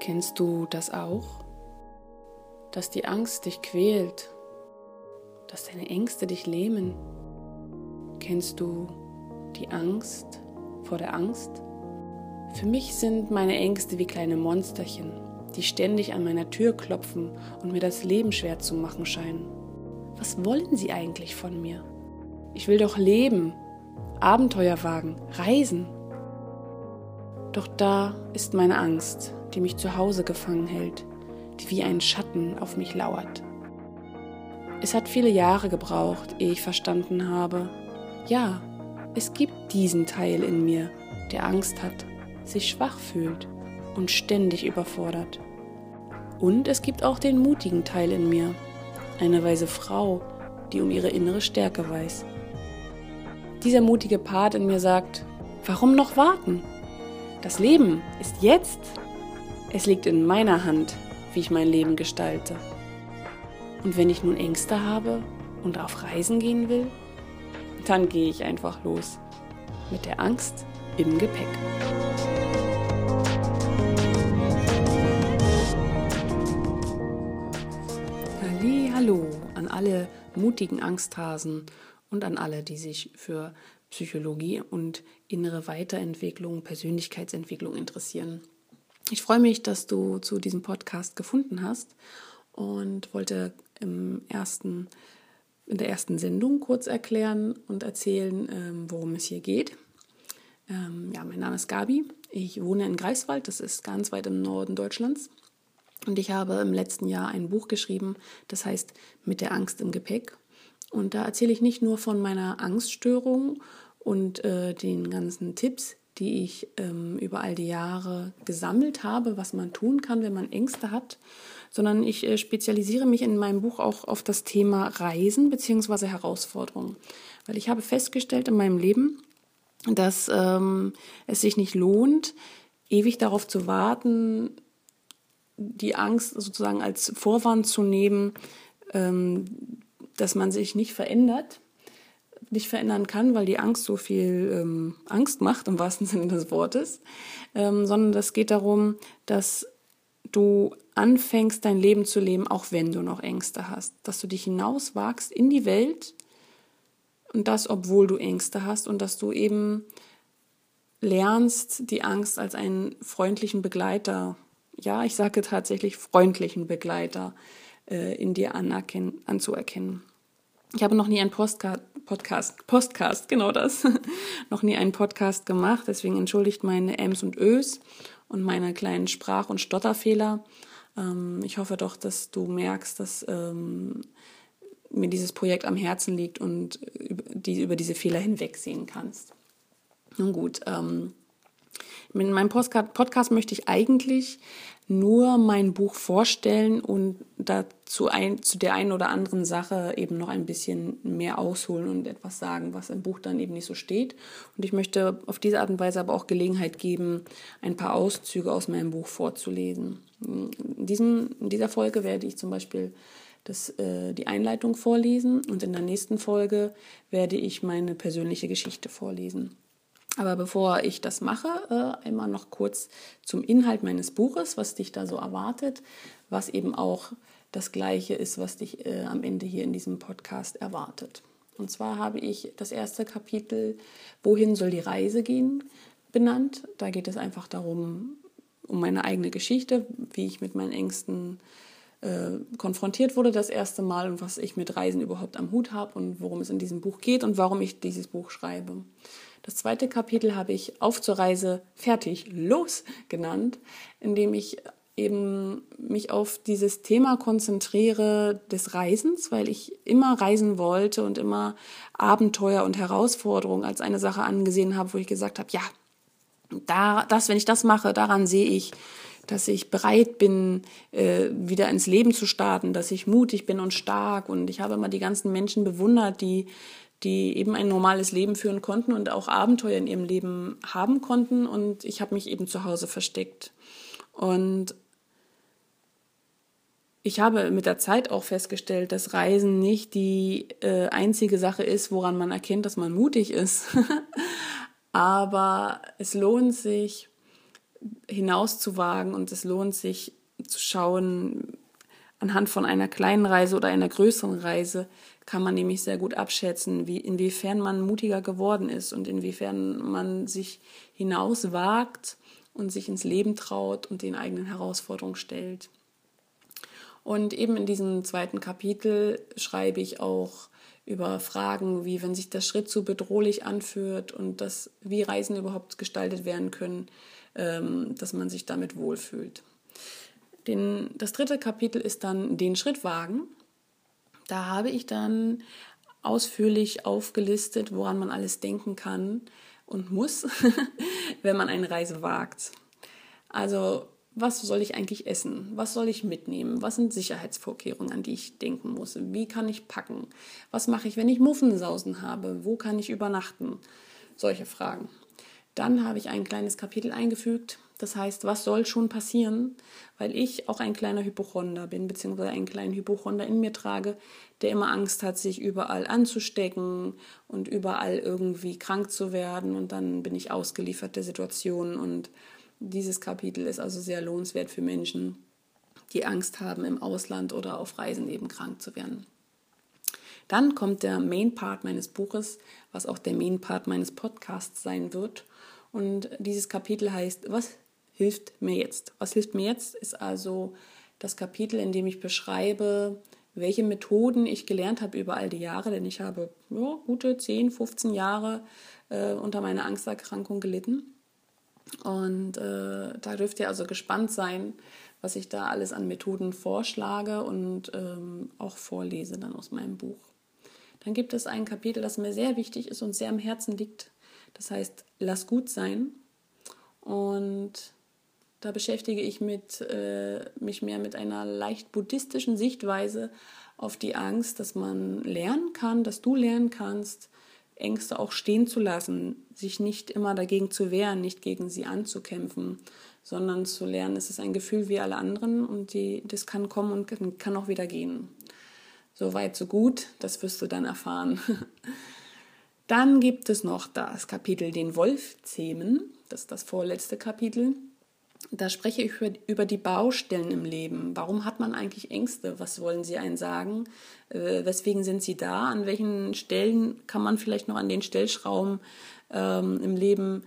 Kennst du das auch? Dass die Angst dich quält, dass deine Ängste dich lähmen? Kennst du die Angst vor der Angst? Für mich sind meine Ängste wie kleine Monsterchen, die ständig an meiner Tür klopfen und mir das Leben schwer zu machen scheinen. Was wollen sie eigentlich von mir? Ich will doch leben, Abenteuer wagen, reisen. Doch da ist meine Angst, die mich zu Hause gefangen hält, die wie ein Schatten auf mich lauert. Es hat viele Jahre gebraucht, ehe ich verstanden habe, ja, es gibt diesen Teil in mir, der Angst hat, sich schwach fühlt und ständig überfordert. Und es gibt auch den mutigen Teil in mir, eine weise Frau, die um ihre innere Stärke weiß. Dieser mutige Part in mir sagt, warum noch warten? Das Leben ist jetzt. Es liegt in meiner Hand, wie ich mein Leben gestalte. Und wenn ich nun Ängste habe und auf Reisen gehen will, dann gehe ich einfach los. Mit der Angst im Gepäck. Hallo an alle mutigen Angsthasen und an alle, die sich für Psychologie und innere Weiterentwicklung, Persönlichkeitsentwicklung interessieren. Ich freue mich, dass du zu diesem Podcast gefunden hast und wollte im ersten, in der ersten Sendung kurz erklären und erzählen, ähm, worum es hier geht. Ähm, ja, mein Name ist Gabi. Ich wohne in Greifswald, das ist ganz weit im Norden Deutschlands. Und ich habe im letzten Jahr ein Buch geschrieben, das heißt Mit der Angst im Gepäck. Und da erzähle ich nicht nur von meiner Angststörung und äh, den ganzen Tipps, die ich ähm, über all die Jahre gesammelt habe, was man tun kann, wenn man Ängste hat, sondern ich äh, spezialisiere mich in meinem Buch auch auf das Thema Reisen bzw. Herausforderungen. Weil ich habe festgestellt in meinem Leben, dass ähm, es sich nicht lohnt, ewig darauf zu warten, die Angst sozusagen als Vorwand zu nehmen, ähm, dass man sich nicht verändert, nicht verändern kann, weil die Angst so viel ähm, Angst macht, im wahrsten Sinne des Wortes, ähm, sondern es geht darum, dass du anfängst, dein Leben zu leben, auch wenn du noch Ängste hast, dass du dich hinauswagst in die Welt und das, obwohl du Ängste hast und dass du eben lernst, die Angst als einen freundlichen Begleiter, ja, ich sage tatsächlich freundlichen Begleiter äh, in dir anzuerkennen. Ich habe noch nie einen Postcard, Podcast, Postcast, genau das, noch nie einen Podcast gemacht, deswegen entschuldigt meine Ms und Ös und meine kleinen Sprach- und Stotterfehler. Ähm, ich hoffe doch, dass du merkst, dass ähm, mir dieses Projekt am Herzen liegt und über, die, über diese Fehler hinwegsehen kannst. Nun gut, ähm, mit meinem Podcast möchte ich eigentlich nur mein Buch vorstellen und dazu ein, zu der einen oder anderen Sache eben noch ein bisschen mehr ausholen und etwas sagen, was im Buch dann eben nicht so steht. Und ich möchte auf diese Art und Weise aber auch Gelegenheit geben, ein paar Auszüge aus meinem Buch vorzulesen. In, diesem, in dieser Folge werde ich zum Beispiel das, äh, die Einleitung vorlesen und in der nächsten Folge werde ich meine persönliche Geschichte vorlesen. Aber bevor ich das mache, äh, einmal noch kurz zum Inhalt meines Buches, was dich da so erwartet, was eben auch das Gleiche ist, was dich äh, am Ende hier in diesem Podcast erwartet. Und zwar habe ich das erste Kapitel, Wohin soll die Reise gehen, benannt. Da geht es einfach darum, um meine eigene Geschichte, wie ich mit meinen Ängsten äh, konfrontiert wurde das erste Mal und was ich mit Reisen überhaupt am Hut habe und worum es in diesem Buch geht und warum ich dieses Buch schreibe. Das zweite Kapitel habe ich Auf zur Reise fertig los genannt, indem ich eben mich auf dieses Thema konzentriere des Reisens, weil ich immer reisen wollte und immer Abenteuer und Herausforderungen als eine Sache angesehen habe, wo ich gesagt habe, ja, da, das, wenn ich das mache, daran sehe ich, dass ich bereit bin, äh, wieder ins Leben zu starten, dass ich mutig bin und stark. Und ich habe immer die ganzen Menschen bewundert, die die eben ein normales Leben führen konnten und auch Abenteuer in ihrem Leben haben konnten. Und ich habe mich eben zu Hause versteckt. Und ich habe mit der Zeit auch festgestellt, dass Reisen nicht die äh, einzige Sache ist, woran man erkennt, dass man mutig ist. Aber es lohnt sich, hinauszuwagen und es lohnt sich zu schauen, anhand von einer kleinen Reise oder einer größeren Reise kann man nämlich sehr gut abschätzen, wie, inwiefern man mutiger geworden ist und inwiefern man sich hinauswagt und sich ins Leben traut und den eigenen Herausforderungen stellt. Und eben in diesem zweiten Kapitel schreibe ich auch über Fragen, wie wenn sich der Schritt zu bedrohlich anfühlt und das, wie Reisen überhaupt gestaltet werden können, ähm, dass man sich damit wohlfühlt. Den, das dritte Kapitel ist dann den Schritt wagen. Da habe ich dann ausführlich aufgelistet, woran man alles denken kann und muss, wenn man eine Reise wagt. Also was soll ich eigentlich essen? Was soll ich mitnehmen? Was sind Sicherheitsvorkehrungen, an die ich denken muss? Wie kann ich packen? Was mache ich, wenn ich Muffensausen habe? Wo kann ich übernachten? Solche Fragen. Dann habe ich ein kleines Kapitel eingefügt, das heißt, was soll schon passieren, weil ich auch ein kleiner Hypochonder bin, beziehungsweise einen kleinen Hypochonder in mir trage, der immer Angst hat, sich überall anzustecken und überall irgendwie krank zu werden und dann bin ich ausgeliefert der Situation und dieses Kapitel ist also sehr lohnenswert für Menschen, die Angst haben, im Ausland oder auf Reisen eben krank zu werden. Dann kommt der Main Part meines Buches, was auch der Main Part meines Podcasts sein wird. Und dieses Kapitel heißt, was hilft mir jetzt? Was hilft mir jetzt ist also das Kapitel, in dem ich beschreibe, welche Methoden ich gelernt habe über all die Jahre, denn ich habe ja, gute 10, 15 Jahre äh, unter meiner Angsterkrankung gelitten. Und äh, da dürft ihr also gespannt sein, was ich da alles an Methoden vorschlage und ähm, auch vorlese dann aus meinem Buch. Dann gibt es ein Kapitel, das mir sehr wichtig ist und sehr am Herzen liegt. Das heißt, lass gut sein. Und da beschäftige ich mit, äh, mich mehr mit einer leicht buddhistischen Sichtweise auf die Angst, dass man lernen kann, dass du lernen kannst, Ängste auch stehen zu lassen, sich nicht immer dagegen zu wehren, nicht gegen sie anzukämpfen, sondern zu lernen, es ist ein Gefühl wie alle anderen und die, das kann kommen und kann auch wieder gehen. So weit, so gut, das wirst du dann erfahren. Dann gibt es noch das Kapitel Den Wolf zähmen, das ist das vorletzte Kapitel. Da spreche ich über, die Baustellen im Leben. Warum hat man eigentlich Ängste? Was wollen sie einen sagen? Äh, weswegen sind sie da? An welchen Stellen kann man vielleicht noch an den Stellschrauben ähm, im Leben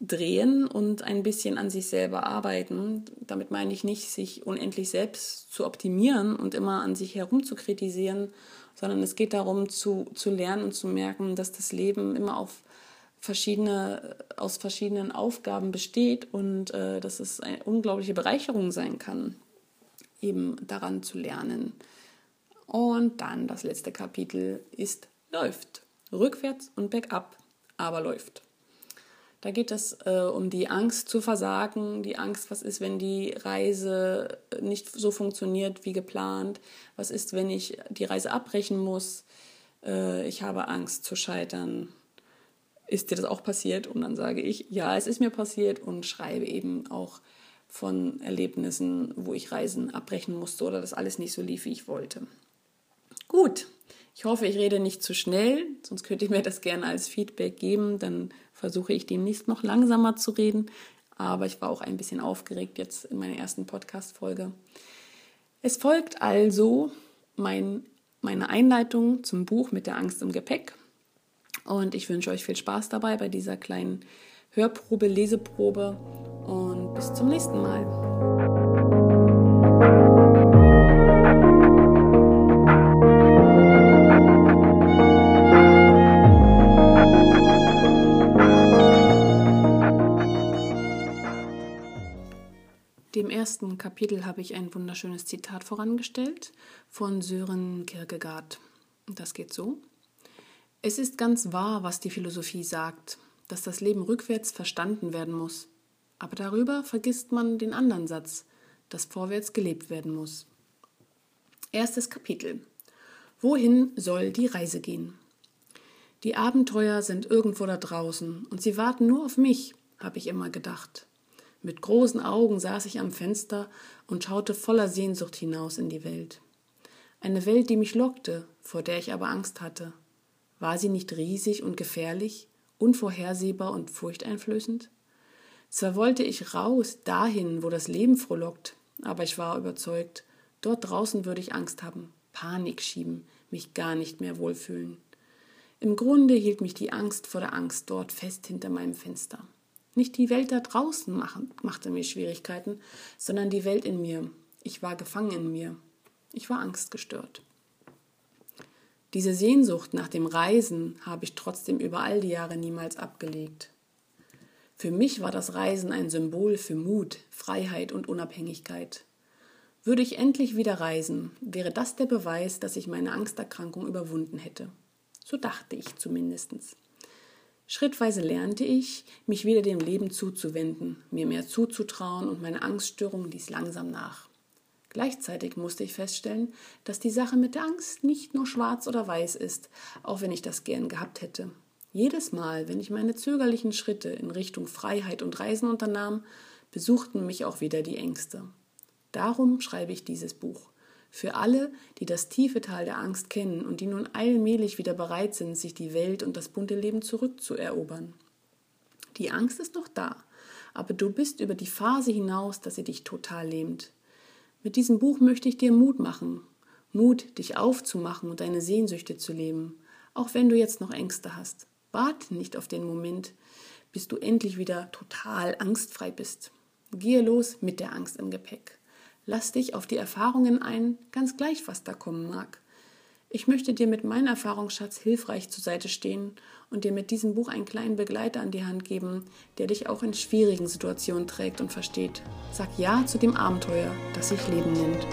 drehen und ein bisschen an sich selber arbeiten? Damit meine ich nicht, sich unendlich selbst zu optimieren und immer an sich herum zu kritisieren, sondern es geht darum zu, zu lernen und zu merken, dass das Leben immer auf verschiedene, aus verschiedenen Aufgaben besteht und äh, dass es eine unglaubliche Bereicherung sein kann, eben daran zu lernen. Und dann das letzte Kapitel ist läuft. Rückwärts und bergab, aber läuft. Da geht es äh, um die Angst zu versagen, die Angst, was ist, wenn die Reise nicht so funktioniert wie geplant, was ist, wenn ich die Reise abbrechen muss, äh, ich habe Angst zu scheitern, ist dir das auch passiert? Und dann sage ich, ja, es ist mir passiert und schreibe eben auch von Erlebnissen, wo ich Reisen abbrechen musste oder das alles nicht so lief, wie ich wollte. Gut, ich hoffe, ich rede nicht zu schnell, sonst könnte ich mir das gerne als Feedback geben. Dann versuche ich demnächst noch langsamer zu reden. Aber ich war auch ein bisschen aufgeregt jetzt in meiner ersten Podcast-Folge. Es folgt also mein, meine Einleitung zum Buch mit der Angst im Gepäck. Und ich wünsche euch viel Spaß dabei bei dieser kleinen Hörprobe, Leseprobe und bis zum nächsten Mal. Dem ersten Kapitel habe ich ein wunderschönes Zitat vorangestellt von Sören Kierkegaard. Das geht so. Es ist ganz wahr, was die Philosophie sagt, dass das Leben rückwärts verstanden werden muss. Aber darüber vergisst man den anderen Satz, dass vorwärts gelebt werden muss. Erstes Kapitel. Wohin soll die Reise gehen? Die Abenteuer sind irgendwo da draußen und sie warten nur auf mich, habe ich immer gedacht. Mit großen Augen saß ich am Fenster und schaute voller Sehnsucht hinaus in die Welt. Eine Welt, die mich lockte, vor der ich aber Angst hatte. War sie nicht riesig und gefährlich, unvorhersehbar und furchteinflößend? Zwar wollte ich raus, dahin, wo das Leben frohlockt, aber ich war überzeugt, dort draußen würde ich Angst haben, Panik schieben, mich gar nicht mehr wohlfühlen. Im Grunde hielt mich die Angst vor der Angst dort fest hinter meinem Fenster. Nicht die Welt da draußen machen, machte mir Schwierigkeiten, sondern die Welt in mir. Ich war gefangen in mir. Ich war angstgestört. Diese Sehnsucht nach dem Reisen habe ich trotzdem über all die Jahre niemals abgelegt. Für mich war das Reisen ein Symbol für Mut, Freiheit und Unabhängigkeit. Würde ich endlich wieder reisen, wäre das der Beweis, dass ich meine Angsterkrankung überwunden hätte. So dachte ich zumindest. Schrittweise lernte ich, mich wieder dem Leben zuzuwenden, mir mehr zuzutrauen und meine Angststörung ließ langsam nach. Gleichzeitig musste ich feststellen, dass die Sache mit der Angst nicht nur schwarz oder weiß ist, auch wenn ich das gern gehabt hätte. Jedes Mal, wenn ich meine zögerlichen Schritte in Richtung Freiheit und Reisen unternahm, besuchten mich auch wieder die Ängste. Darum schreibe ich dieses Buch. Für alle, die das tiefe Tal der Angst kennen und die nun allmählich wieder bereit sind, sich die Welt und das bunte Leben zurückzuerobern. Die Angst ist noch da, aber du bist über die Phase hinaus, dass sie dich total lähmt. Mit diesem Buch möchte ich dir Mut machen. Mut, dich aufzumachen und deine Sehnsüchte zu leben, auch wenn du jetzt noch Ängste hast. Warte nicht auf den Moment, bis du endlich wieder total angstfrei bist. Gehe los mit der Angst im Gepäck. Lass dich auf die Erfahrungen ein, ganz gleich, was da kommen mag. Ich möchte dir mit meinem Erfahrungsschatz hilfreich zur Seite stehen und dir mit diesem Buch einen kleinen Begleiter an die Hand geben, der dich auch in schwierigen Situationen trägt und versteht. Sag Ja zu dem Abenteuer, das sich Leben nennt.